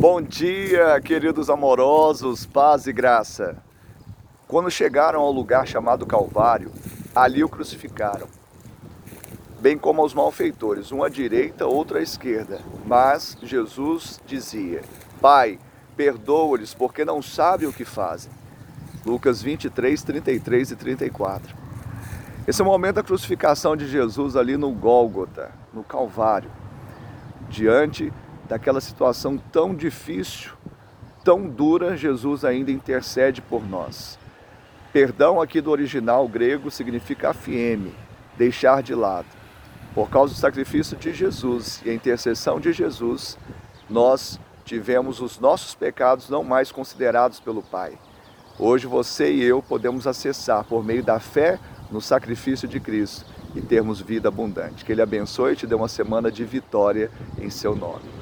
Bom dia, queridos amorosos, paz e graça. Quando chegaram ao lugar chamado Calvário, ali o crucificaram, bem como aos malfeitores, um à direita, outro à esquerda. Mas Jesus dizia: Pai, perdoa-lhes, porque não sabem o que fazem. Lucas 23, 33 e 34. Esse é o momento da crucificação de Jesus ali no Gólgota, no Calvário, diante daquela situação tão difícil, tão dura, Jesus ainda intercede por nós. Perdão aqui do original grego significa afieme, deixar de lado. Por causa do sacrifício de Jesus e a intercessão de Jesus, nós tivemos os nossos pecados não mais considerados pelo Pai. Hoje você e eu podemos acessar por meio da fé no sacrifício de Cristo e termos vida abundante. Que Ele abençoe e te dê uma semana de vitória em seu nome.